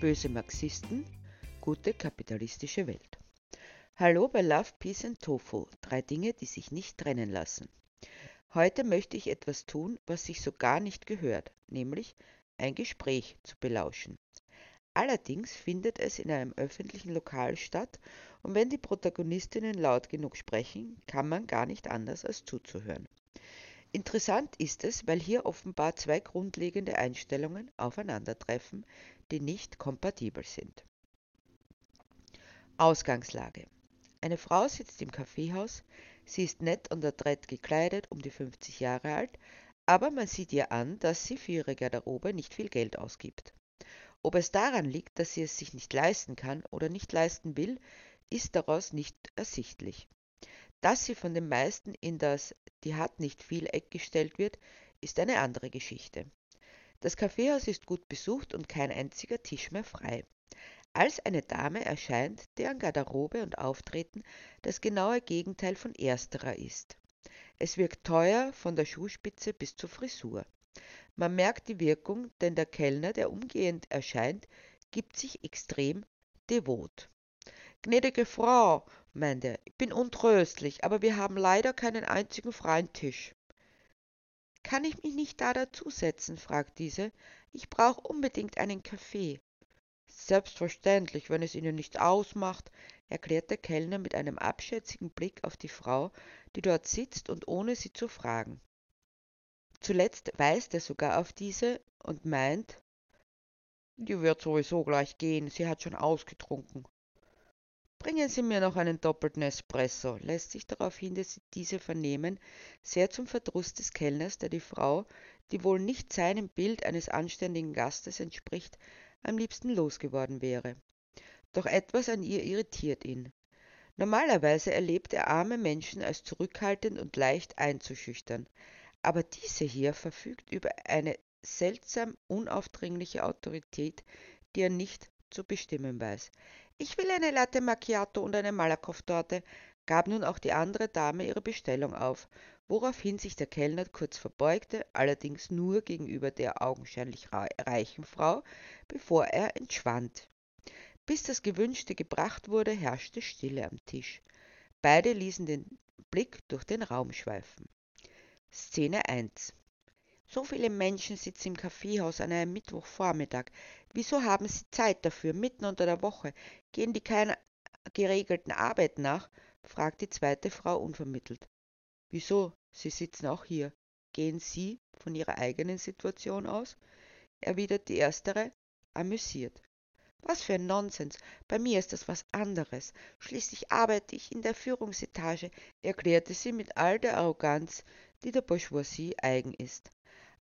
böse Marxisten, gute kapitalistische Welt. Hallo bei Love, Peace and Tofu, drei Dinge, die sich nicht trennen lassen. Heute möchte ich etwas tun, was sich so gar nicht gehört, nämlich ein Gespräch zu belauschen. Allerdings findet es in einem öffentlichen Lokal statt und wenn die Protagonistinnen laut genug sprechen, kann man gar nicht anders als zuzuhören. Interessant ist es, weil hier offenbar zwei grundlegende Einstellungen aufeinandertreffen, die nicht kompatibel sind. Ausgangslage. Eine Frau sitzt im Kaffeehaus, sie ist nett und adrett gekleidet, um die 50 Jahre alt, aber man sieht ihr an, dass sie für ihre Garderobe nicht viel Geld ausgibt. Ob es daran liegt, dass sie es sich nicht leisten kann oder nicht leisten will, ist daraus nicht ersichtlich. Dass sie von den meisten in das die hat nicht viel Eck gestellt wird, ist eine andere Geschichte. Das Kaffeehaus ist gut besucht und kein einziger Tisch mehr frei. Als eine Dame erscheint, deren Garderobe und Auftreten das genaue Gegenteil von ersterer ist. Es wirkt teuer von der Schuhspitze bis zur Frisur. Man merkt die Wirkung, denn der Kellner, der umgehend erscheint, gibt sich extrem devot. Gnädige Frau, meinte er, ich bin untröstlich, aber wir haben leider keinen einzigen freien Tisch. Kann ich mich nicht da dazusetzen? fragt diese. Ich brauche unbedingt einen Kaffee. Selbstverständlich, wenn es Ihnen nicht ausmacht, erklärt der Kellner mit einem abschätzigen Blick auf die Frau, die dort sitzt und ohne sie zu fragen. Zuletzt weist er sogar auf diese und meint, die wird sowieso gleich gehen, sie hat schon ausgetrunken. Bringen Sie mir noch einen doppelten Espresso, lässt sich daraufhin diese vernehmen, sehr zum Verdruss des Kellners, der die Frau, die wohl nicht seinem Bild eines anständigen Gastes entspricht, am liebsten losgeworden wäre. Doch etwas an ihr irritiert ihn. Normalerweise erlebt er arme Menschen als zurückhaltend und leicht einzuschüchtern, aber diese hier verfügt über eine seltsam unaufdringliche Autorität, die er nicht zu bestimmen weiß. Ich will eine Latte Macchiato und eine Malakoff-Torte, gab nun auch die andere Dame ihre Bestellung auf, woraufhin sich der Kellner kurz verbeugte, allerdings nur gegenüber der augenscheinlich reichen Frau, bevor er entschwand. Bis das Gewünschte gebracht wurde, herrschte Stille am Tisch. Beide ließen den Blick durch den Raum schweifen. Szene 1 so viele Menschen sitzen im Kaffeehaus an einem Mittwochvormittag. Wieso haben sie Zeit dafür, mitten unter der Woche? Gehen die keiner geregelten Arbeit nach? fragt die zweite Frau unvermittelt. Wieso? Sie sitzen auch hier. Gehen Sie von Ihrer eigenen Situation aus? erwidert die erstere, amüsiert. Was für ein Nonsens. Bei mir ist das was anderes. Schließlich arbeite ich in der Führungsetage, erklärte sie mit all der Arroganz, die der Bourgeoisie eigen ist.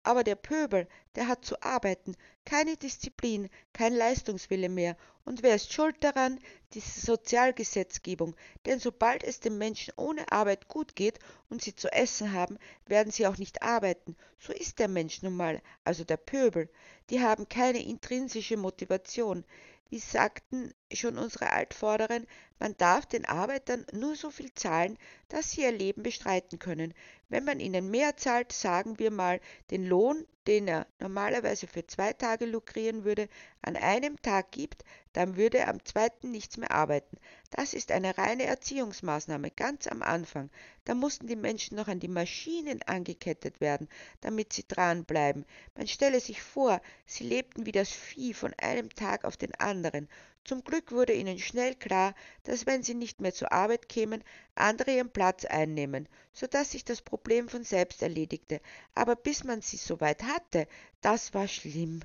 Aber der Pöbel, der hat zu arbeiten, keine Disziplin, kein Leistungswille mehr. Und wer ist schuld daran? Die Sozialgesetzgebung. Denn sobald es den Menschen ohne Arbeit gut geht und sie zu essen haben, werden sie auch nicht arbeiten. So ist der Mensch nun mal, also der Pöbel. Die haben keine intrinsische Motivation. Wie sagten schon unsere Altvorderen, man darf den Arbeitern nur so viel zahlen, dass sie ihr Leben bestreiten können. Wenn man ihnen mehr zahlt, sagen wir mal, den Lohn, den er normalerweise für zwei Tage lukrieren würde, an einem Tag gibt, dann würde er am zweiten nichts mehr arbeiten. Das ist eine reine Erziehungsmaßnahme ganz am Anfang. Da mussten die Menschen noch an die Maschinen angekettet werden, damit sie dranbleiben. Man stelle sich vor, sie lebten wie das Vieh von einem Tag auf den anderen. Zum Glück wurde ihnen schnell klar, dass wenn sie nicht mehr zur Arbeit kämen, andere ihren Platz einnehmen, so dass sich das Problem von selbst erledigte. Aber bis man sie so weit hatte, das war schlimm.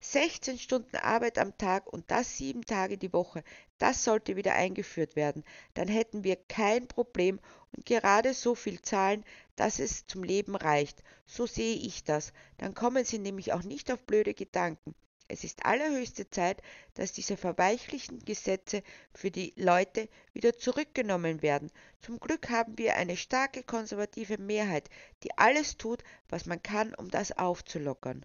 16 Stunden Arbeit am Tag und das sieben Tage die Woche, das sollte wieder eingeführt werden. Dann hätten wir kein Problem und gerade so viel zahlen, dass es zum Leben reicht. So sehe ich das. Dann kommen Sie nämlich auch nicht auf blöde Gedanken. Es ist allerhöchste Zeit, dass diese verweichlichten Gesetze für die Leute wieder zurückgenommen werden. Zum Glück haben wir eine starke konservative Mehrheit, die alles tut, was man kann, um das aufzulockern.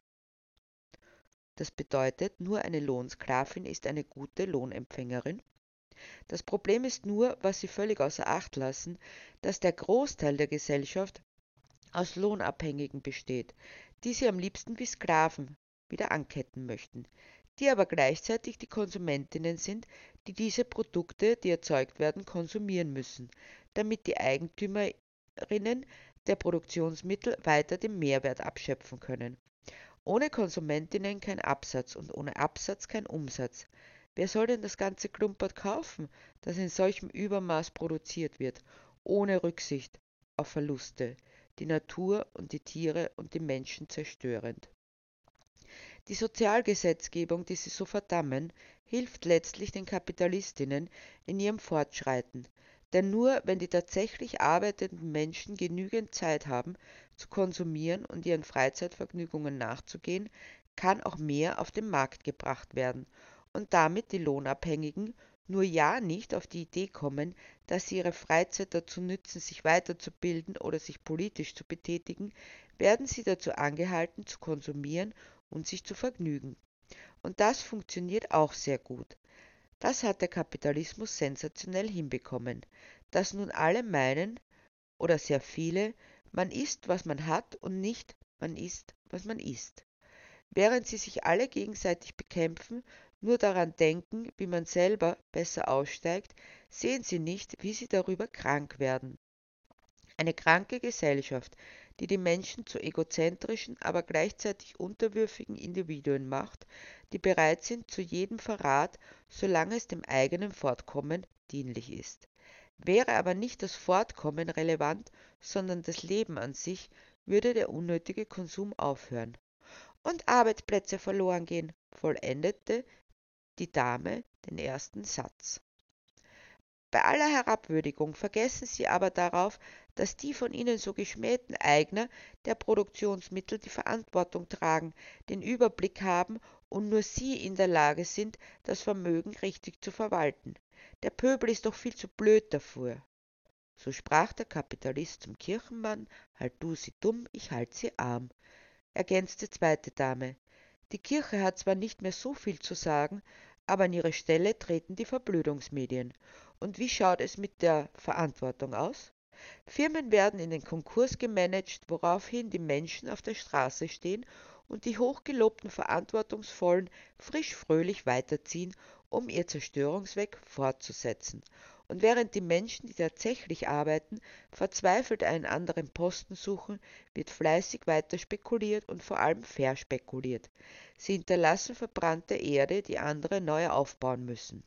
Das bedeutet, nur eine Lohnsklavin ist eine gute Lohnempfängerin. Das Problem ist nur, was Sie völlig außer Acht lassen, dass der Großteil der Gesellschaft aus Lohnabhängigen besteht, die sie am liebsten wie Sklaven wieder anketten möchten. die aber gleichzeitig die Konsumentinnen sind, die diese Produkte, die erzeugt werden, konsumieren müssen, damit die Eigentümerinnen der Produktionsmittel weiter den Mehrwert abschöpfen können. Ohne Konsumentinnen kein Absatz und ohne Absatz kein Umsatz. Wer soll denn das ganze Klumpert kaufen, das in solchem Übermaß produziert wird, ohne Rücksicht auf Verluste, die Natur und die Tiere und die Menschen zerstörend? Die Sozialgesetzgebung, die sie so verdammen, hilft letztlich den Kapitalistinnen in ihrem Fortschreiten, denn nur wenn die tatsächlich arbeitenden Menschen genügend Zeit haben, zu konsumieren und ihren Freizeitvergnügungen nachzugehen, kann auch mehr auf den Markt gebracht werden und damit die Lohnabhängigen nur ja nicht auf die Idee kommen, dass sie ihre Freizeit dazu nützen, sich weiterzubilden oder sich politisch zu betätigen, werden sie dazu angehalten, zu konsumieren und sich zu vergnügen. Und das funktioniert auch sehr gut. Das hat der Kapitalismus sensationell hinbekommen, dass nun alle meinen, oder sehr viele, man ist, was man hat und nicht man ist, was man ist. Während sie sich alle gegenseitig bekämpfen, nur daran denken, wie man selber besser aussteigt, sehen sie nicht, wie sie darüber krank werden. Eine kranke Gesellschaft, die die Menschen zu egozentrischen, aber gleichzeitig unterwürfigen Individuen macht, die bereit sind zu jedem Verrat, solange es dem eigenen Fortkommen dienlich ist. Wäre aber nicht das Fortkommen relevant, sondern das Leben an sich, würde der unnötige Konsum aufhören. Und Arbeitsplätze verloren gehen, vollendete die Dame den ersten Satz. Bei aller Herabwürdigung vergessen Sie aber darauf, dass die von Ihnen so geschmähten Eigner der Produktionsmittel die Verantwortung tragen, den Überblick haben und nur Sie in der Lage sind, das Vermögen richtig zu verwalten. Der Pöbel ist doch viel zu blöd dafür. So sprach der Kapitalist zum Kirchenmann, halt du sie dumm, ich halt sie arm, ergänzte zweite Dame. Die Kirche hat zwar nicht mehr so viel zu sagen, aber an ihre Stelle treten die Verblödungsmedien. Und wie schaut es mit der Verantwortung aus? Firmen werden in den Konkurs gemanagt, woraufhin die Menschen auf der Straße stehen und die hochgelobten Verantwortungsvollen frisch fröhlich weiterziehen, um ihr Zerstörungsweg fortzusetzen. Und während die Menschen, die tatsächlich arbeiten, verzweifelt einen anderen Posten suchen, wird fleißig weiter spekuliert und vor allem verspekuliert. Sie hinterlassen verbrannte Erde, die andere neu aufbauen müssen.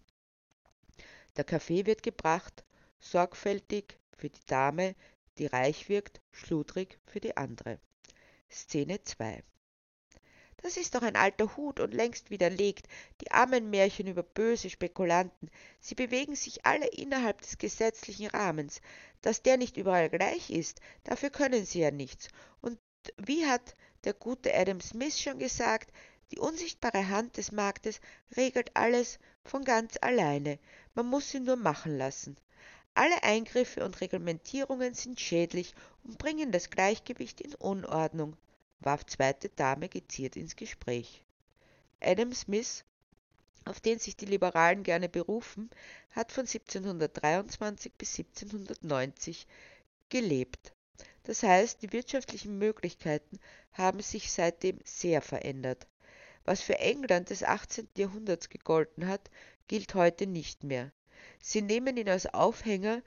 Der Kaffee wird gebracht, sorgfältig für die Dame, die reich wirkt, schludrig für die andere. Szene 2 das ist doch ein alter Hut und längst widerlegt, die armen Märchen über böse Spekulanten, sie bewegen sich alle innerhalb des gesetzlichen Rahmens. Dass der nicht überall gleich ist, dafür können sie ja nichts. Und wie hat der gute Adam Smith schon gesagt, die unsichtbare Hand des Marktes regelt alles von ganz alleine. Man muss sie nur machen lassen. Alle Eingriffe und Reglementierungen sind schädlich und bringen das Gleichgewicht in Unordnung, warf zweite Dame geziert ins Gespräch. Adam Smith, auf den sich die Liberalen gerne berufen, hat von 1723 bis 1790 gelebt. Das heißt, die wirtschaftlichen Möglichkeiten haben sich seitdem sehr verändert. Was für England des 18. Jahrhunderts gegolten hat, gilt heute nicht mehr. Sie nehmen ihn als Aufhänger,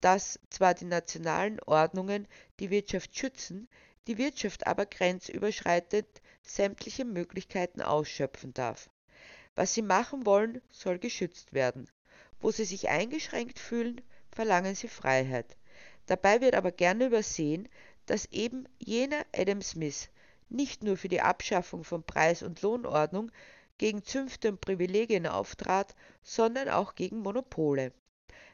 dass zwar die nationalen Ordnungen die Wirtschaft schützen, die Wirtschaft aber grenzüberschreitend sämtliche Möglichkeiten ausschöpfen darf. Was sie machen wollen, soll geschützt werden. Wo sie sich eingeschränkt fühlen, verlangen sie Freiheit. Dabei wird aber gerne übersehen, dass eben jener Adam Smith nicht nur für die Abschaffung von Preis- und Lohnordnung gegen Zünfte und Privilegien auftrat, sondern auch gegen Monopole.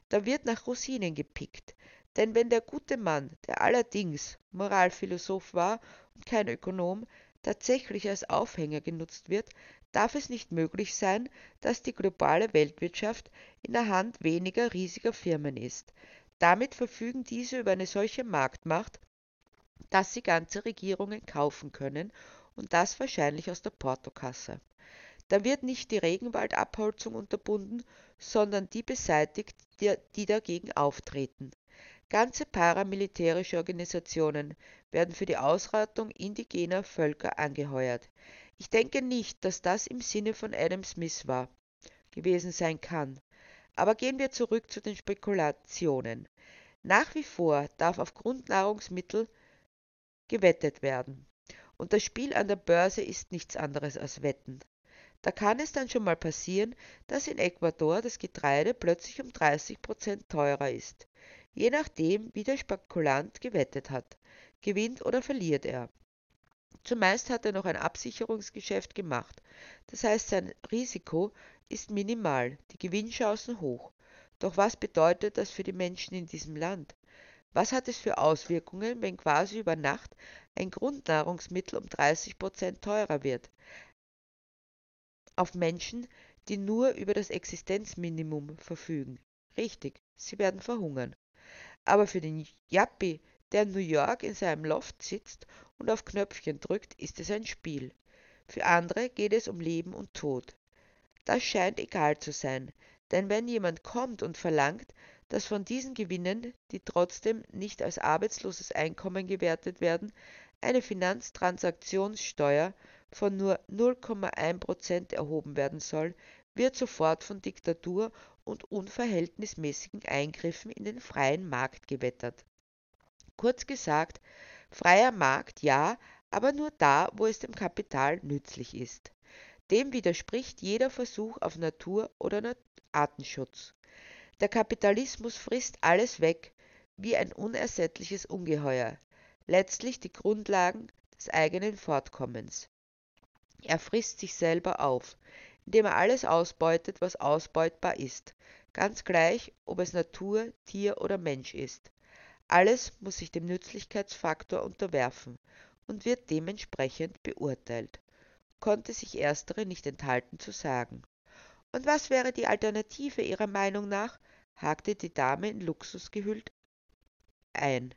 Da wird nach Rosinen gepickt, denn wenn der gute Mann, der allerdings Moralphilosoph war und kein Ökonom, tatsächlich als Aufhänger genutzt wird, darf es nicht möglich sein, dass die globale Weltwirtschaft in der Hand weniger riesiger Firmen ist. Damit verfügen diese über eine solche Marktmacht, dass sie ganze Regierungen kaufen können und das wahrscheinlich aus der Portokasse. Da wird nicht die Regenwaldabholzung unterbunden, sondern die beseitigt, die, die dagegen auftreten. Ganze paramilitärische Organisationen werden für die Ausrottung indigener Völker angeheuert. Ich denke nicht, dass das im Sinne von Adam Smith war, gewesen sein kann. Aber gehen wir zurück zu den Spekulationen. Nach wie vor darf auf Grundnahrungsmittel gewettet werden. Und das Spiel an der Börse ist nichts anderes als Wetten. Da kann es dann schon mal passieren, dass in Ecuador das Getreide plötzlich um 30 Prozent teurer ist. Je nachdem, wie der Spekulant gewettet hat, gewinnt oder verliert er. Zumeist hat er noch ein Absicherungsgeschäft gemacht. Das heißt, sein Risiko ist minimal, die Gewinnchancen hoch. Doch was bedeutet das für die Menschen in diesem Land? Was hat es für Auswirkungen, wenn quasi über Nacht ein Grundnahrungsmittel um 30 Prozent teurer wird? Auf Menschen, die nur über das Existenzminimum verfügen. Richtig, sie werden verhungern. Aber für den Yappi, der in New York in seinem Loft sitzt und auf Knöpfchen drückt, ist es ein Spiel. Für andere geht es um Leben und Tod. Das scheint egal zu sein, denn wenn jemand kommt und verlangt, dass von diesen Gewinnen, die trotzdem nicht als arbeitsloses Einkommen gewertet werden, eine Finanztransaktionssteuer von nur 0,1 Prozent erhoben werden soll, wird sofort von Diktatur und unverhältnismäßigen Eingriffen in den freien Markt gewettert. Kurz gesagt, freier Markt ja, aber nur da, wo es dem Kapital nützlich ist. Dem widerspricht jeder Versuch auf Natur- oder Artenschutz. Der Kapitalismus frisst alles weg wie ein unersättliches Ungeheuer, letztlich die Grundlagen des eigenen Fortkommens. Er frisst sich selber auf, indem er alles ausbeutet, was ausbeutbar ist, ganz gleich, ob es Natur, Tier oder Mensch ist. Alles muss sich dem Nützlichkeitsfaktor unterwerfen und wird dementsprechend beurteilt, konnte sich erstere nicht enthalten zu sagen. Und was wäre die Alternative Ihrer Meinung nach? hakte die Dame in Luxus gehüllt ein.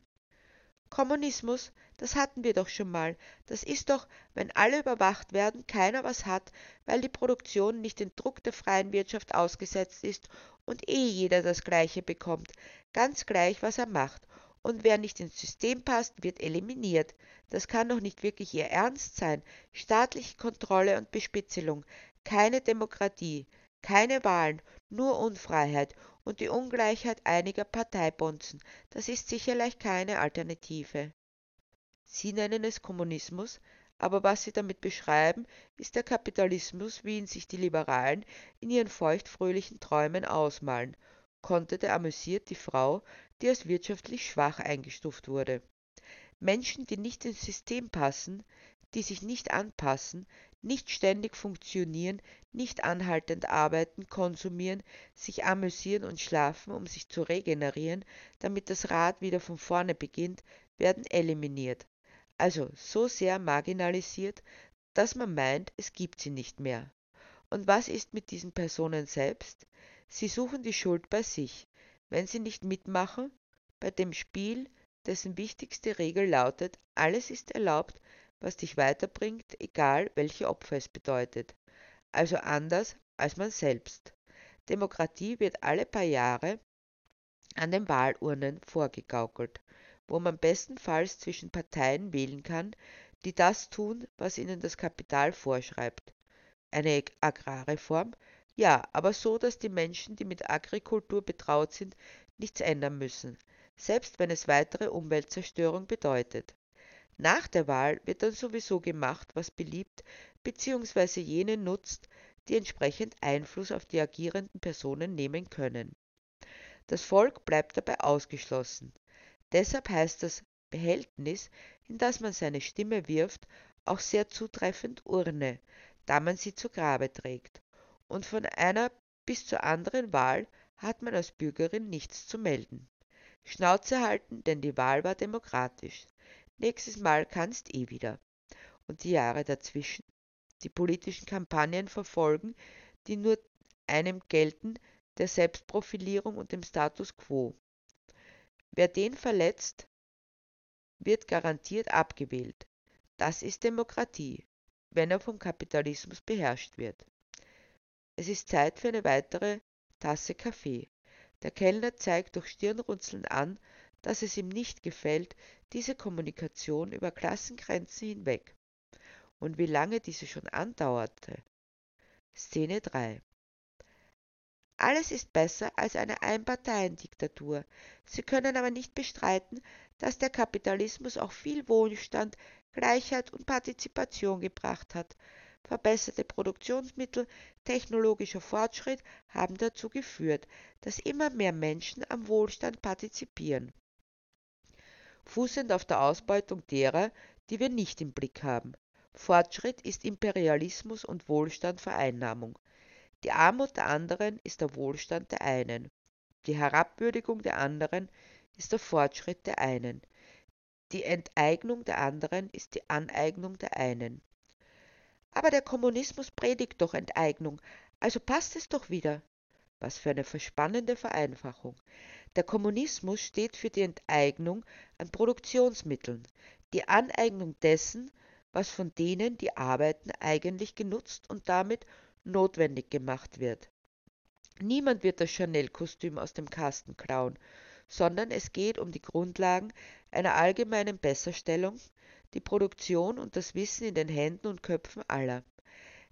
Kommunismus, das hatten wir doch schon mal. Das ist doch, wenn alle überwacht werden, keiner was hat, weil die Produktion nicht den Druck der freien Wirtschaft ausgesetzt ist und eh jeder das Gleiche bekommt, ganz gleich, was er macht. Und wer nicht ins System passt, wird eliminiert. Das kann doch nicht wirklich ihr Ernst sein. Staatliche Kontrolle und Bespitzelung, keine Demokratie, keine Wahlen, nur Unfreiheit und die Ungleichheit einiger Parteibonzen, das ist sicherlich keine Alternative. Sie nennen es Kommunismus, aber was Sie damit beschreiben, ist der Kapitalismus, wie ihn sich die Liberalen in ihren feuchtfröhlichen Träumen ausmalen, konterte amüsiert die Frau, die als wirtschaftlich schwach eingestuft wurde. Menschen, die nicht ins System passen, die sich nicht anpassen, nicht ständig funktionieren, nicht anhaltend arbeiten, konsumieren, sich amüsieren und schlafen, um sich zu regenerieren, damit das Rad wieder von vorne beginnt, werden eliminiert. Also so sehr marginalisiert, dass man meint, es gibt sie nicht mehr. Und was ist mit diesen Personen selbst? Sie suchen die Schuld bei sich, wenn sie nicht mitmachen bei dem Spiel, dessen wichtigste Regel lautet, alles ist erlaubt, was dich weiterbringt, egal welche Opfer es bedeutet. Also anders als man selbst. Demokratie wird alle paar Jahre an den Wahlurnen vorgegaukelt, wo man bestenfalls zwischen Parteien wählen kann, die das tun, was ihnen das Kapital vorschreibt. Eine Agrarreform? Ja, aber so, dass die Menschen, die mit Agrikultur betraut sind, nichts ändern müssen, selbst wenn es weitere Umweltzerstörung bedeutet. Nach der Wahl wird dann sowieso gemacht, was beliebt, beziehungsweise jene nutzt, die entsprechend Einfluss auf die agierenden Personen nehmen können. Das Volk bleibt dabei ausgeschlossen. Deshalb heißt das Behältnis, in das man seine Stimme wirft, auch sehr zutreffend Urne, da man sie zu Grabe trägt. Und von einer bis zur anderen Wahl hat man als Bürgerin nichts zu melden. Schnauze halten, denn die Wahl war demokratisch. Nächstes Mal kannst eh wieder. Und die Jahre dazwischen? Die politischen Kampagnen verfolgen, die nur einem gelten, der Selbstprofilierung und dem Status quo. Wer den verletzt, wird garantiert abgewählt. Das ist Demokratie, wenn er vom Kapitalismus beherrscht wird. Es ist Zeit für eine weitere Tasse Kaffee. Der Kellner zeigt durch Stirnrunzeln an, dass es ihm nicht gefällt, diese Kommunikation über Klassengrenzen hinweg. und wie lange diese schon andauerte. Szene 3 alles ist besser als eine Einparteiendiktatur. Sie können aber nicht bestreiten, dass der Kapitalismus auch viel Wohlstand, Gleichheit und Partizipation gebracht hat. Verbesserte Produktionsmittel, technologischer Fortschritt haben dazu geführt, dass immer mehr Menschen am Wohlstand partizipieren. Fußend auf der Ausbeutung derer, die wir nicht im Blick haben. Fortschritt ist Imperialismus und Wohlstand Vereinnahmung. Die Armut der anderen ist der Wohlstand der einen. Die Herabwürdigung der anderen ist der Fortschritt der einen. Die Enteignung der anderen ist die Aneignung der einen. Aber der Kommunismus predigt doch Enteignung, also passt es doch wieder. Was für eine verspannende Vereinfachung. Der Kommunismus steht für die Enteignung an Produktionsmitteln, die Aneignung dessen, was von denen, die arbeiten, eigentlich genutzt und damit notwendig gemacht wird. Niemand wird das Chanel-Kostüm aus dem Kasten klauen, sondern es geht um die Grundlagen einer allgemeinen Besserstellung, die Produktion und das Wissen in den Händen und Köpfen aller.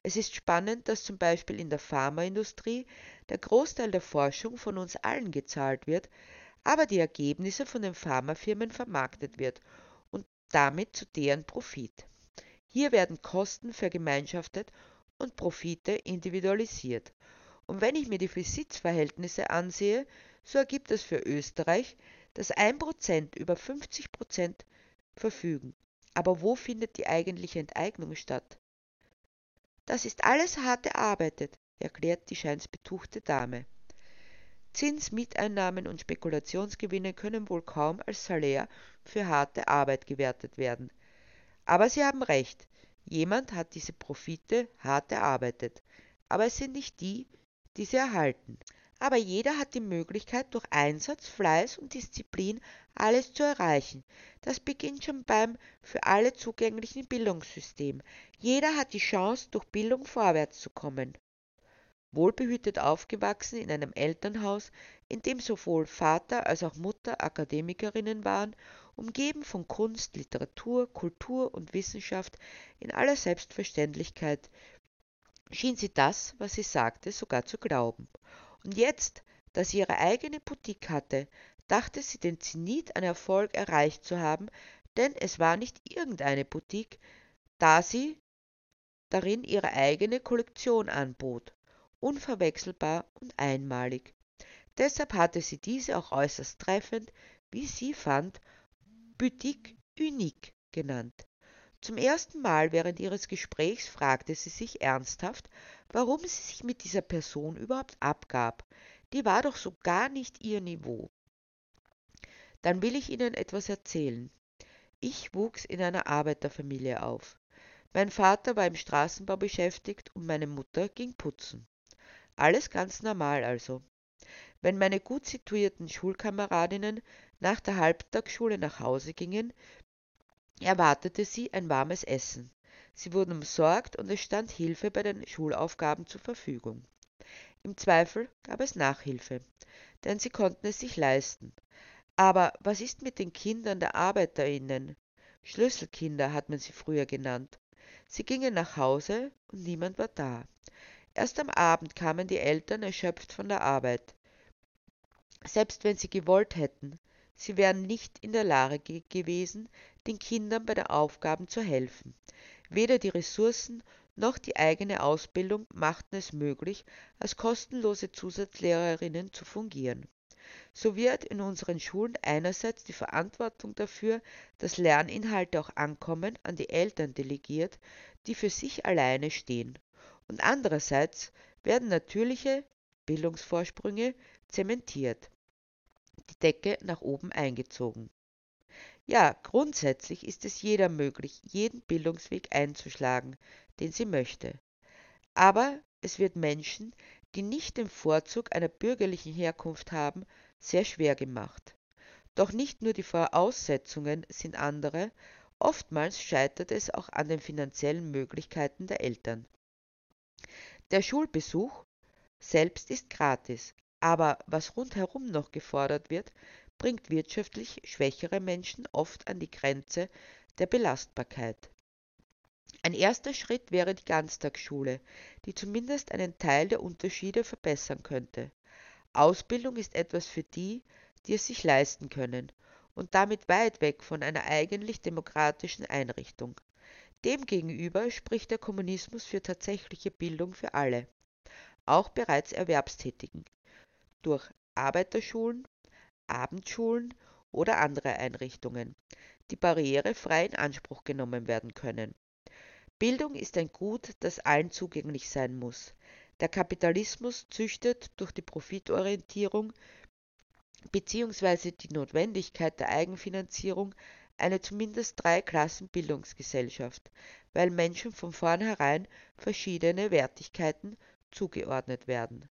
Es ist spannend, dass zum Beispiel in der Pharmaindustrie der Großteil der Forschung von uns allen gezahlt wird, aber die Ergebnisse von den Pharmafirmen vermarktet wird und damit zu deren Profit. Hier werden Kosten vergemeinschaftet und Profite individualisiert. Und wenn ich mir die Besitzverhältnisse ansehe, so ergibt es für Österreich, dass 1% über 50% verfügen. Aber wo findet die eigentliche Enteignung statt? Das ist alles hart erarbeitet, erklärt die scheinsbetuchte Dame. Zins, Mieteinnahmen und Spekulationsgewinne können wohl kaum als Salär für harte Arbeit gewertet werden. Aber Sie haben recht, Jemand hat diese Profite hart erarbeitet, aber es sind nicht die, die sie erhalten. Aber jeder hat die Möglichkeit, durch Einsatz, Fleiß und Disziplin alles zu erreichen. Das beginnt schon beim für alle zugänglichen Bildungssystem. Jeder hat die Chance, durch Bildung vorwärts zu kommen. Wohlbehütet aufgewachsen in einem Elternhaus, in dem sowohl Vater als auch Mutter Akademikerinnen waren umgeben von Kunst, Literatur, Kultur und Wissenschaft in aller Selbstverständlichkeit, schien sie das, was sie sagte, sogar zu glauben. Und jetzt, da sie ihre eigene Boutique hatte, dachte sie den Zenit an Erfolg erreicht zu haben, denn es war nicht irgendeine Boutique, da sie darin ihre eigene Kollektion anbot, unverwechselbar und einmalig. Deshalb hatte sie diese auch äußerst treffend, wie sie fand, Boutique Unique genannt. Zum ersten Mal während ihres Gesprächs fragte sie sich ernsthaft, warum sie sich mit dieser Person überhaupt abgab. Die war doch so gar nicht ihr Niveau. Dann will ich Ihnen etwas erzählen. Ich wuchs in einer Arbeiterfamilie auf. Mein Vater war im Straßenbau beschäftigt und meine Mutter ging putzen. Alles ganz normal also. Wenn meine gut situierten Schulkameradinnen nach der Halbtagsschule nach Hause gingen, erwartete sie ein warmes Essen. Sie wurden umsorgt und es stand Hilfe bei den Schulaufgaben zur Verfügung. Im Zweifel gab es Nachhilfe, denn sie konnten es sich leisten. Aber was ist mit den Kindern der Arbeiterinnen? Schlüsselkinder hat man sie früher genannt. Sie gingen nach Hause und niemand war da. Erst am Abend kamen die Eltern erschöpft von der Arbeit. Selbst wenn sie gewollt hätten, sie wären nicht in der Lage gewesen, den Kindern bei den Aufgaben zu helfen. Weder die Ressourcen noch die eigene Ausbildung machten es möglich, als kostenlose Zusatzlehrerinnen zu fungieren. So wird in unseren Schulen einerseits die Verantwortung dafür, dass Lerninhalte auch ankommen, an die Eltern delegiert, die für sich alleine stehen. Und andererseits werden natürliche Bildungsvorsprünge zementiert die Decke nach oben eingezogen. Ja, grundsätzlich ist es jeder möglich, jeden Bildungsweg einzuschlagen, den sie möchte. Aber es wird Menschen, die nicht den Vorzug einer bürgerlichen Herkunft haben, sehr schwer gemacht. Doch nicht nur die Voraussetzungen sind andere, oftmals scheitert es auch an den finanziellen Möglichkeiten der Eltern. Der Schulbesuch selbst ist gratis, aber was rundherum noch gefordert wird, bringt wirtschaftlich schwächere Menschen oft an die Grenze der Belastbarkeit. Ein erster Schritt wäre die Ganztagsschule, die zumindest einen Teil der Unterschiede verbessern könnte. Ausbildung ist etwas für die, die es sich leisten können und damit weit weg von einer eigentlich demokratischen Einrichtung. Demgegenüber spricht der Kommunismus für tatsächliche Bildung für alle, auch bereits Erwerbstätigen, durch Arbeiterschulen, Abendschulen oder andere Einrichtungen, die barrierefrei in Anspruch genommen werden können. Bildung ist ein Gut, das allen zugänglich sein muss. Der Kapitalismus züchtet durch die Profitorientierung bzw. die Notwendigkeit der Eigenfinanzierung eine zumindest Drei-Klassen-Bildungsgesellschaft, weil Menschen von vornherein verschiedene Wertigkeiten zugeordnet werden.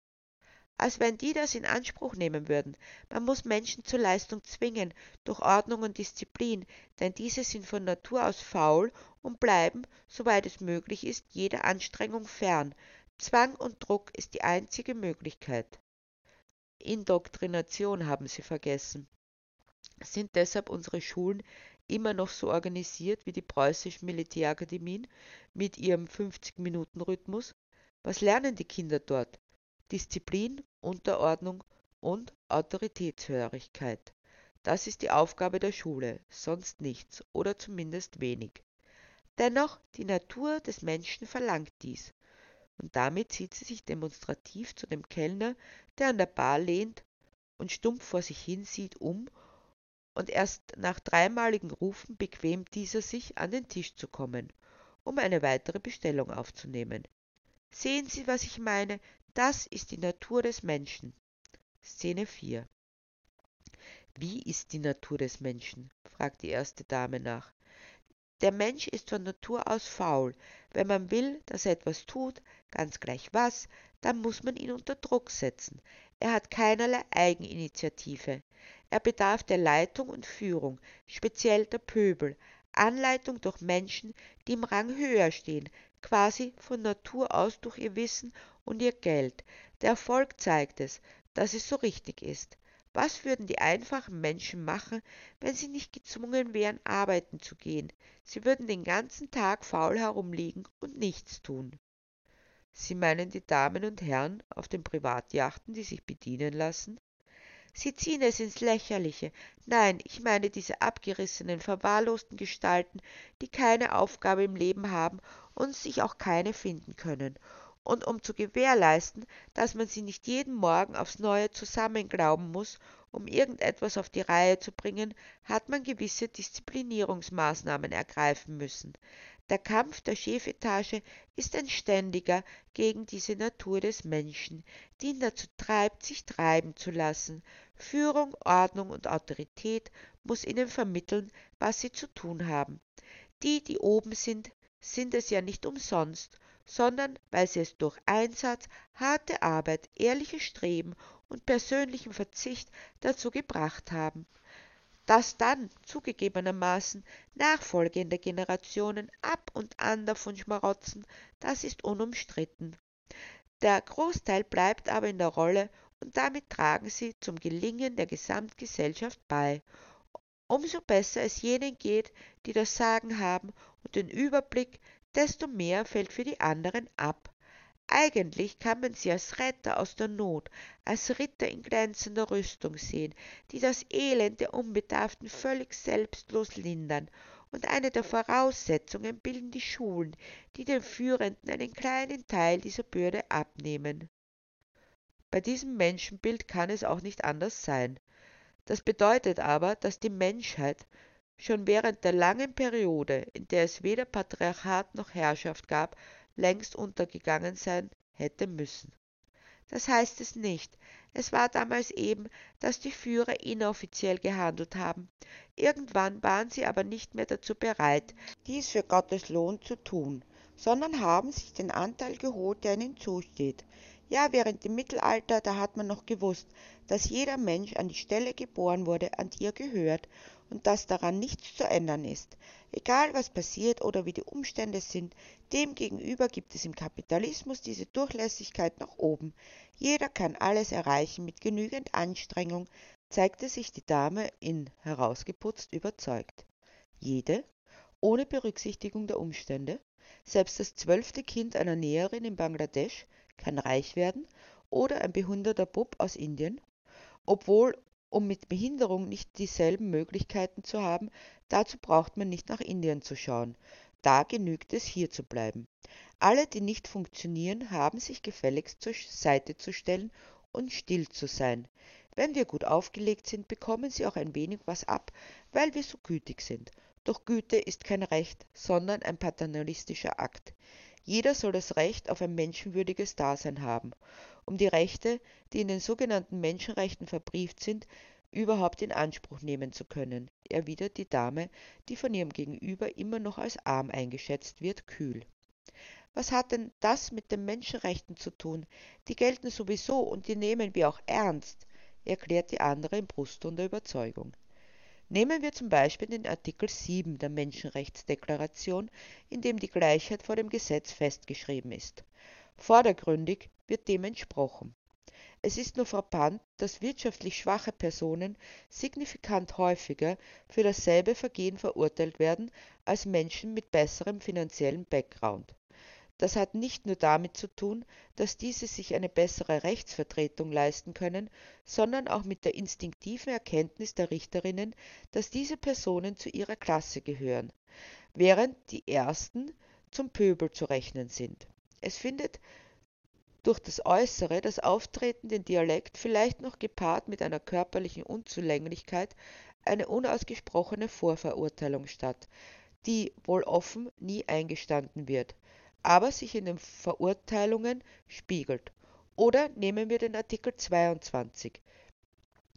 Als wenn die das in Anspruch nehmen würden. Man muss Menschen zur Leistung zwingen, durch Ordnung und Disziplin, denn diese sind von Natur aus faul und bleiben, soweit es möglich ist, jeder Anstrengung fern. Zwang und Druck ist die einzige Möglichkeit. Indoktrination haben sie vergessen. Sind deshalb unsere Schulen immer noch so organisiert wie die preußischen Militärakademien mit ihrem 50-Minuten-Rhythmus? Was lernen die Kinder dort? Disziplin, Unterordnung und Autoritätshörigkeit. Das ist die Aufgabe der Schule, sonst nichts oder zumindest wenig. Dennoch, die Natur des Menschen verlangt dies. Und damit zieht sie sich demonstrativ zu dem Kellner, der an der Bar lehnt und stumpf vor sich hinsieht, um und erst nach dreimaligen Rufen bequemt dieser sich, an den Tisch zu kommen, um eine weitere Bestellung aufzunehmen. Sehen Sie, was ich meine? Das ist die Natur des Menschen. Szene 4 Wie ist die Natur des Menschen? fragt die erste Dame nach. Der Mensch ist von Natur aus faul. Wenn man will, dass er etwas tut, ganz gleich was, dann muss man ihn unter Druck setzen. Er hat keinerlei Eigeninitiative. Er bedarf der Leitung und Führung, speziell der Pöbel, Anleitung durch Menschen, die im Rang höher stehen, quasi von Natur aus durch ihr Wissen und ihr Geld. Der Erfolg zeigt es, dass es so richtig ist. Was würden die einfachen Menschen machen, wenn sie nicht gezwungen wären, arbeiten zu gehen? Sie würden den ganzen Tag faul herumliegen und nichts tun. Sie meinen die Damen und Herren auf den Privatjachten, die sich bedienen lassen? Sie ziehen es ins Lächerliche. Nein, ich meine diese abgerissenen, verwahrlosten Gestalten, die keine Aufgabe im Leben haben und sich auch keine finden können. Und um zu gewährleisten, dass man sie nicht jeden Morgen aufs Neue zusammenglauben muss, um irgendetwas auf die Reihe zu bringen, hat man gewisse Disziplinierungsmaßnahmen ergreifen müssen. Der Kampf der Chefetage ist ein ständiger gegen diese Natur des Menschen, die ihn dazu treibt, sich treiben zu lassen. Führung, Ordnung und Autorität muss ihnen vermitteln, was sie zu tun haben. Die, die oben sind, sind es ja nicht umsonst, sondern weil sie es durch Einsatz, harte Arbeit, ehrliches Streben und persönlichen Verzicht dazu gebracht haben dass dann zugegebenermaßen nachfolgende Generationen ab und an davon schmarotzen, das ist unumstritten. Der Großteil bleibt aber in der Rolle und damit tragen sie zum Gelingen der Gesamtgesellschaft bei. Umso besser es jenen geht, die das Sagen haben und den Überblick, desto mehr fällt für die anderen ab. Eigentlich kann man sie als Retter aus der Not, als Ritter in glänzender Rüstung sehen, die das Elend der Unbedarften völlig selbstlos lindern, und eine der Voraussetzungen bilden die Schulen, die den Führenden einen kleinen Teil dieser Bürde abnehmen. Bei diesem Menschenbild kann es auch nicht anders sein. Das bedeutet aber, dass die Menschheit schon während der langen Periode, in der es weder Patriarchat noch Herrschaft gab, längst untergegangen sein hätte müssen. Das heißt es nicht. Es war damals eben, dass die Führer inoffiziell gehandelt haben. Irgendwann waren sie aber nicht mehr dazu bereit, dies für Gottes Lohn zu tun, sondern haben sich den Anteil geholt, der ihnen zusteht. Ja, während dem Mittelalter, da hat man noch gewusst, dass jeder Mensch an die Stelle geboren wurde, an die er gehört, und dass daran nichts zu ändern ist. Egal was passiert oder wie die Umstände sind, demgegenüber gibt es im Kapitalismus diese Durchlässigkeit nach oben. Jeder kann alles erreichen mit genügend Anstrengung, zeigte sich die Dame in herausgeputzt überzeugt. Jede? ohne Berücksichtigung der Umstände. Selbst das zwölfte Kind einer Näherin in Bangladesch kann reich werden oder ein behinderter Bub aus Indien, obwohl um mit Behinderung nicht dieselben Möglichkeiten zu haben, dazu braucht man nicht nach Indien zu schauen, da genügt es hier zu bleiben. Alle, die nicht funktionieren, haben sich gefälligst zur Seite zu stellen und still zu sein. Wenn wir gut aufgelegt sind, bekommen sie auch ein wenig was ab, weil wir so gütig sind. Doch Güte ist kein Recht, sondern ein paternalistischer Akt. Jeder soll das Recht auf ein menschenwürdiges Dasein haben, um die Rechte, die in den sogenannten Menschenrechten verbrieft sind, überhaupt in Anspruch nehmen zu können, erwidert die Dame, die von ihrem Gegenüber immer noch als arm eingeschätzt wird, kühl. Was hat denn das mit den Menschenrechten zu tun? Die gelten sowieso und die nehmen wir auch ernst, erklärt die andere im Brustton der Überzeugung. Nehmen wir zum Beispiel den Artikel 7 der Menschenrechtsdeklaration, in dem die Gleichheit vor dem Gesetz festgeschrieben ist. Vordergründig wird dem entsprochen. Es ist nur frappant, dass wirtschaftlich schwache Personen signifikant häufiger für dasselbe Vergehen verurteilt werden als Menschen mit besserem finanziellen Background. Das hat nicht nur damit zu tun, dass diese sich eine bessere Rechtsvertretung leisten können, sondern auch mit der instinktiven Erkenntnis der Richterinnen, dass diese Personen zu ihrer Klasse gehören, während die ersten zum Pöbel zu rechnen sind. Es findet durch das Äußere, das Auftreten, den Dialekt, vielleicht noch gepaart mit einer körperlichen Unzulänglichkeit, eine unausgesprochene Vorverurteilung statt, die, wohl offen, nie eingestanden wird, aber sich in den Verurteilungen spiegelt. Oder nehmen wir den Artikel 22,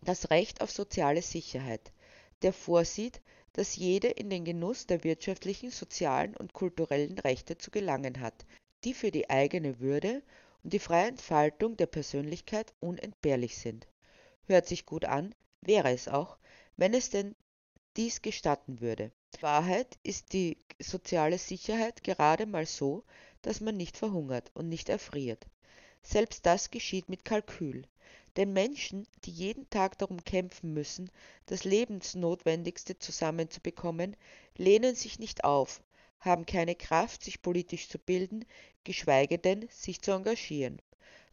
das Recht auf soziale Sicherheit, der vorsieht, dass jede in den Genuss der wirtschaftlichen, sozialen und kulturellen Rechte zu gelangen hat, die für die eigene Würde und die freie Entfaltung der Persönlichkeit unentbehrlich sind. Hört sich gut an, wäre es auch, wenn es denn dies gestatten würde. Wahrheit ist die soziale Sicherheit gerade mal so, dass man nicht verhungert und nicht erfriert. Selbst das geschieht mit Kalkül. Denn Menschen, die jeden Tag darum kämpfen müssen, das Lebensnotwendigste zusammenzubekommen, lehnen sich nicht auf, haben keine Kraft, sich politisch zu bilden, geschweige denn sich zu engagieren.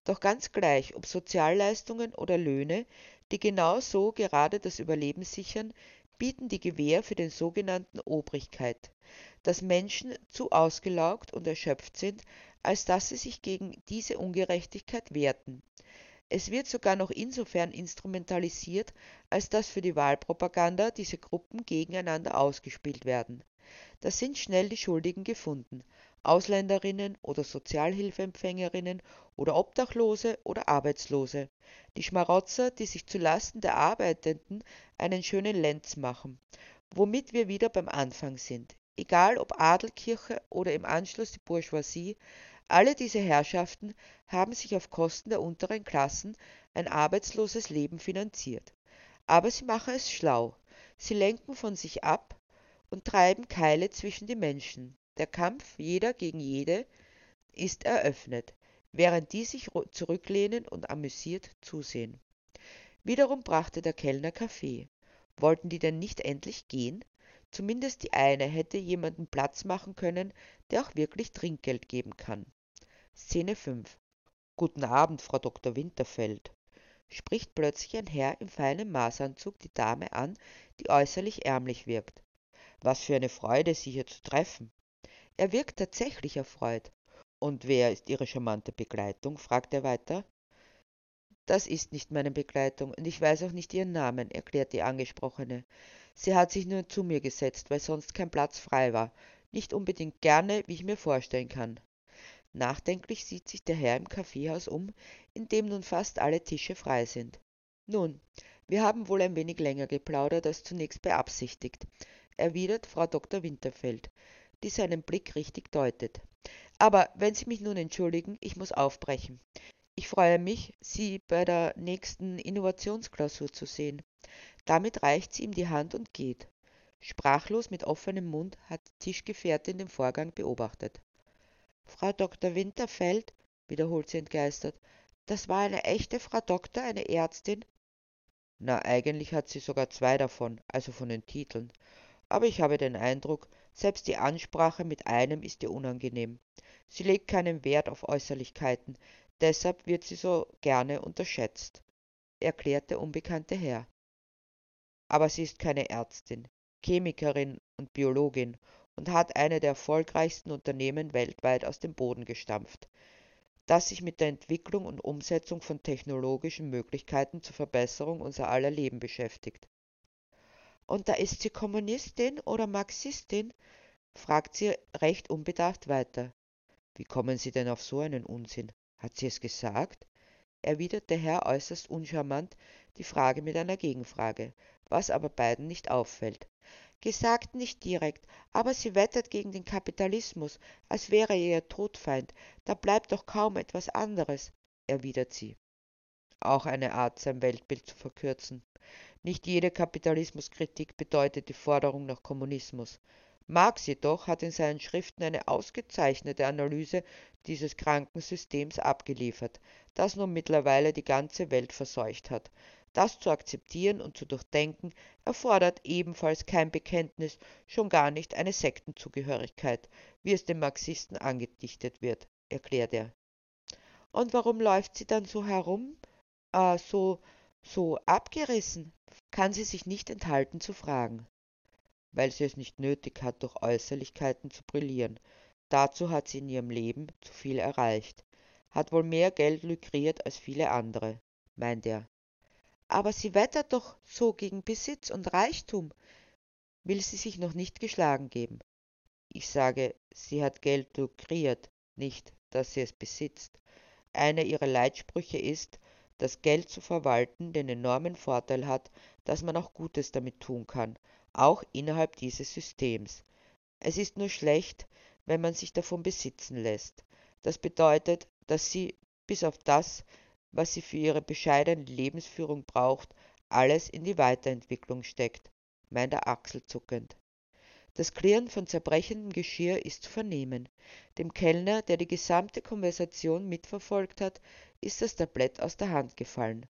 Doch ganz gleich, ob Sozialleistungen oder Löhne, die genau so gerade das Überleben sichern, bieten die Gewähr für den sogenannten Obrigkeit, dass Menschen zu ausgelaugt und erschöpft sind, als dass sie sich gegen diese Ungerechtigkeit wehrten. Es wird sogar noch insofern instrumentalisiert, als dass für die Wahlpropaganda diese Gruppen gegeneinander ausgespielt werden. Da sind schnell die Schuldigen gefunden, Ausländerinnen oder Sozialhilfeempfängerinnen oder Obdachlose oder Arbeitslose, die Schmarotzer, die sich zu Lasten der Arbeitenden einen schönen Lenz machen, womit wir wieder beim Anfang sind. Egal ob Adelkirche oder im Anschluss die Bourgeoisie, alle diese Herrschaften haben sich auf Kosten der unteren Klassen ein arbeitsloses Leben finanziert. Aber sie machen es schlau. Sie lenken von sich ab, und treiben Keile zwischen die Menschen. Der Kampf jeder gegen jede ist eröffnet, während die sich zurücklehnen und amüsiert zusehen. Wiederum brachte der Kellner Kaffee. Wollten die denn nicht endlich gehen? Zumindest die eine hätte jemanden Platz machen können, der auch wirklich Trinkgeld geben kann. Szene 5 Guten Abend, Frau Dr. Winterfeld, spricht plötzlich ein Herr im feinen Maßanzug die Dame an, die äußerlich ärmlich wirkt. Was für eine Freude, Sie hier zu treffen. Er wirkt tatsächlich erfreut. Und wer ist Ihre charmante Begleitung? fragt er weiter. Das ist nicht meine Begleitung, und ich weiß auch nicht ihren Namen, erklärt die Angesprochene. Sie hat sich nur zu mir gesetzt, weil sonst kein Platz frei war. Nicht unbedingt gerne, wie ich mir vorstellen kann. Nachdenklich sieht sich der Herr im Kaffeehaus um, in dem nun fast alle Tische frei sind. Nun, wir haben wohl ein wenig länger geplaudert als zunächst beabsichtigt erwidert Frau Dr. Winterfeld, die seinen Blick richtig deutet. Aber wenn Sie mich nun entschuldigen, ich muss aufbrechen. Ich freue mich, Sie bei der nächsten Innovationsklausur zu sehen. Damit reicht sie ihm die Hand und geht. Sprachlos mit offenem Mund hat die Tischgefährtin den Vorgang beobachtet. Frau Dr. Winterfeld, wiederholt sie entgeistert, das war eine echte Frau Doktor, eine Ärztin? Na, eigentlich hat sie sogar zwei davon, also von den Titeln. aber ich habe den Eindruck, selbst die Ansprache mit einem ist ihr unangenehm. Sie legt keinen Wert auf Äußerlichkeiten, deshalb wird sie so gerne unterschätzt, erklärt der unbekannte Herr. Aber sie ist keine Ärztin, Chemikerin und Biologin und hat eine der erfolgreichsten Unternehmen weltweit aus dem Boden gestampft, das sich mit der Entwicklung und Umsetzung von technologischen Möglichkeiten zur Verbesserung unser aller Leben beschäftigt. Und da ist sie Kommunistin oder Marxistin? fragt sie recht unbedacht weiter. Wie kommen Sie denn auf so einen Unsinn? Hat sie es gesagt? erwidert der Herr äußerst uncharmant die Frage mit einer Gegenfrage, was aber beiden nicht auffällt. Gesagt nicht direkt, aber sie wettert gegen den Kapitalismus, als wäre er ihr Todfeind. Da bleibt doch kaum etwas anderes, erwidert sie. Auch eine Art, sein Weltbild zu verkürzen. Nicht jede Kapitalismuskritik bedeutet die Forderung nach Kommunismus. Marx jedoch hat in seinen Schriften eine ausgezeichnete Analyse dieses kranken Systems abgeliefert, das nun mittlerweile die ganze Welt verseucht hat. Das zu akzeptieren und zu durchdenken erfordert ebenfalls kein Bekenntnis, schon gar nicht eine Sektenzugehörigkeit, wie es den Marxisten angedichtet wird, erklärt er. Und warum läuft sie dann so herum, äh, so, so abgerissen? kann sie sich nicht enthalten zu fragen. Weil sie es nicht nötig hat, durch Äußerlichkeiten zu brillieren. Dazu hat sie in ihrem Leben zu viel erreicht, hat wohl mehr Geld lukriert als viele andere, meint er. Aber sie wettert doch so gegen Besitz und Reichtum, will sie sich noch nicht geschlagen geben. Ich sage, sie hat Geld lukriert, nicht, dass sie es besitzt. Einer ihrer Leitsprüche ist, das Geld zu verwalten den enormen Vorteil hat, dass man auch Gutes damit tun kann, auch innerhalb dieses Systems. Es ist nur schlecht, wenn man sich davon besitzen lässt. Das bedeutet, dass sie, bis auf das, was sie für ihre bescheidene Lebensführung braucht, alles in die Weiterentwicklung steckt, meint er achselzuckend. Das Klirren von zerbrechendem Geschirr ist zu vernehmen. Dem Kellner, der die gesamte Konversation mitverfolgt hat, ist das Tablett aus der Hand gefallen.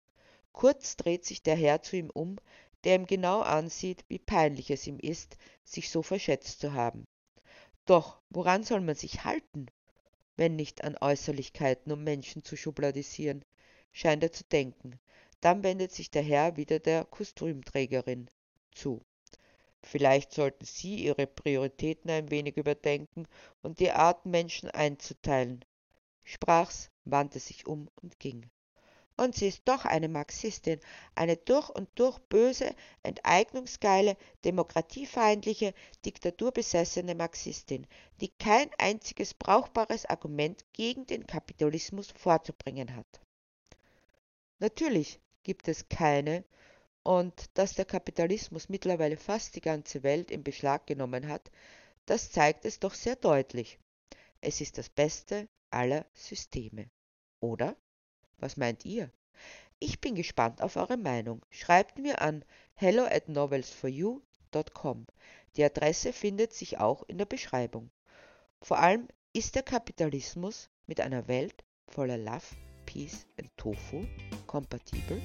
Kurz dreht sich der Herr zu ihm um, der ihm genau ansieht, wie peinlich es ihm ist, sich so verschätzt zu haben. Doch woran soll man sich halten, wenn nicht an Äußerlichkeiten, um Menschen zu schubladisieren, scheint er zu denken. Dann wendet sich der Herr wieder der Kostümträgerin zu. Vielleicht sollten Sie Ihre Prioritäten ein wenig überdenken und die Art, Menschen einzuteilen. Sprach's, wandte sich um und ging. Und sie ist doch eine Marxistin, eine durch und durch böse, enteignungsgeile, demokratiefeindliche, diktaturbesessene Marxistin, die kein einziges brauchbares Argument gegen den Kapitalismus vorzubringen hat. Natürlich gibt es keine und dass der Kapitalismus mittlerweile fast die ganze Welt in Beschlag genommen hat, das zeigt es doch sehr deutlich. Es ist das beste aller Systeme. Oder? Was meint ihr? Ich bin gespannt auf eure Meinung. Schreibt mir an hello at novelsforyou.com. Die Adresse findet sich auch in der Beschreibung. Vor allem ist der Kapitalismus mit einer Welt voller Love, Peace and Tofu kompatibel?